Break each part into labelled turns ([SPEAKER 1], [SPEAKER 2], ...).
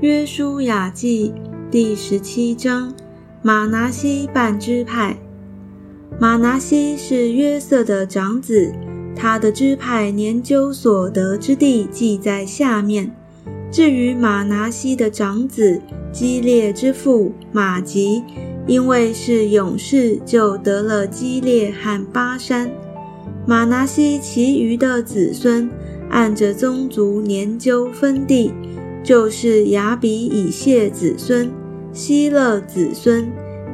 [SPEAKER 1] 约书亚记第十七章：马拿西半支派。马拿西是约瑟的长子，他的支派年究所得之地记在下面。至于马拿西的长子基列之父马吉，因为是勇士，就得了基列和巴山。马拿西其余的子孙，按着宗族年究分地。就是雅比以谢子孙、希勒子孙、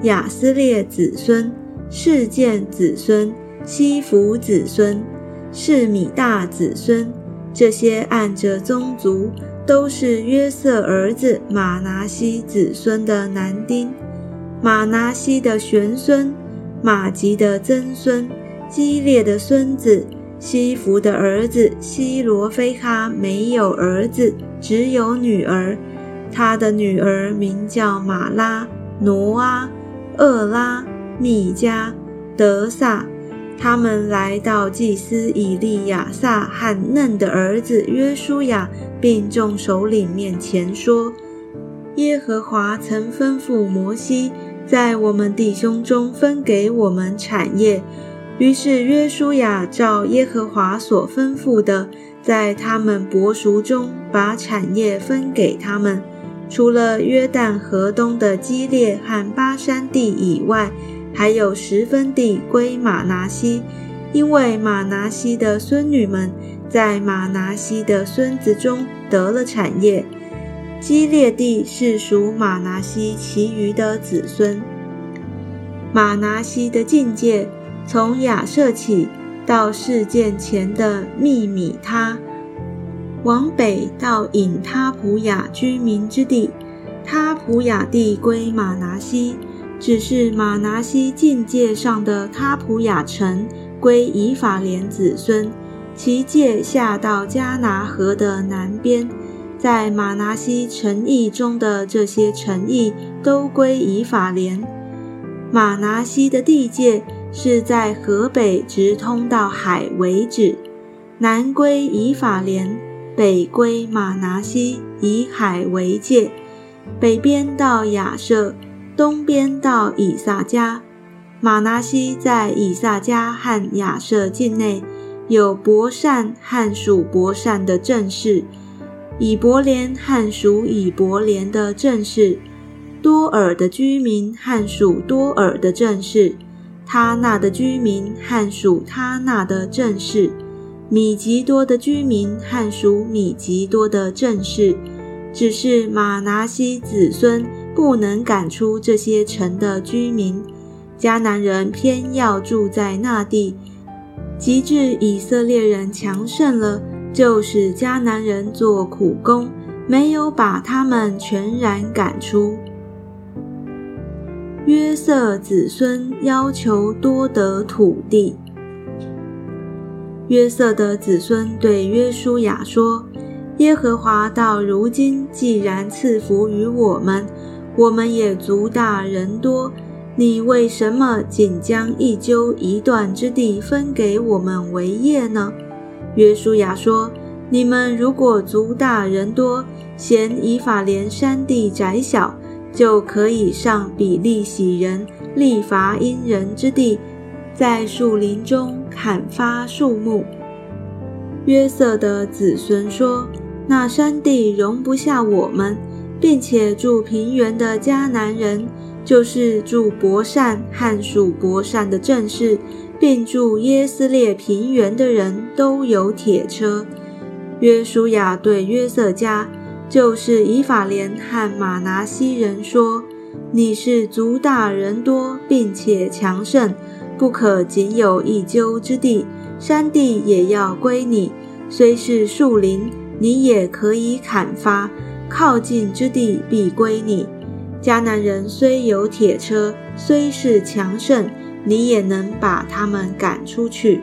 [SPEAKER 1] 雅斯列子孙、事件子孙、西弗子孙、士米大子孙，这些按着宗族都是约瑟儿子马拿西子孙的男丁。马拿西的玄孙、马吉的曾孙、基列的孙子。西弗的儿子西罗非哈没有儿子，只有女儿。他的女儿名叫马拉、挪阿、厄拉、米迦、德萨。他们来到祭司以利亚撒和嫩的儿子约书亚，并众首领面前说：“耶和华曾吩咐摩西，在我们弟兄中分给我们产业。”于是约书亚照耶和华所吩咐的，在他们伯熟中把产业分给他们，除了约旦河东的基列和巴山地以外，还有十分地归马拿西，因为马拿西的孙女们在马拿西的孙子中得了产业。基列地是属马拿西其余的子孙。马拿西的境界。从亚舍起到事件前的密米他，往北到隐他普雅居民之地，他普雅地归马拿西，只是马拿西境界上的他普雅城归以法莲子孙，其界下到加拿河的南边，在马拿西城邑中的这些城邑都归以法莲，马拿西的地界。是在河北直通到海为止，南归以法莲，北归马拿西，以海为界，北边到亚舍，东边到以撒迦。马拿西在以撒迦和亚舍境内，有伯善和属伯善的正室，以伯莲和属以伯莲的正室，多尔的居民和属多尔的正室。他那的居民汉属他那的正室，米吉多的居民汉属米吉多的正室，只是马拿西子孙不能赶出这些城的居民，迦南人偏要住在那地。及至以色列人强盛了，就使迦南人做苦工，没有把他们全然赶出。约瑟子孙要求多得土地。约瑟的子孙对约书亚说：“耶和华到如今既然赐福于我们，我们也族大人多，你为什么仅将一揪一段之地分给我们为业呢？”约书亚说：“你们如果族大人多，嫌以法莲山地窄小。”就可以上比利洗人利伐因人之地，在树林中砍伐树木。约瑟的子孙说：“那山地容不下我们，并且住平原的迦南人，就是住伯善和属伯善的正士，并住耶斯列平原的人都有铁车。”约书亚对约瑟家。就是以法莲和马拿西人说：“你是族大人多，并且强盛，不可仅有一丘之地，山地也要归你。虽是树林，你也可以砍伐；靠近之地必归你。迦南人虽有铁车，虽是强盛，你也能把他们赶出去。”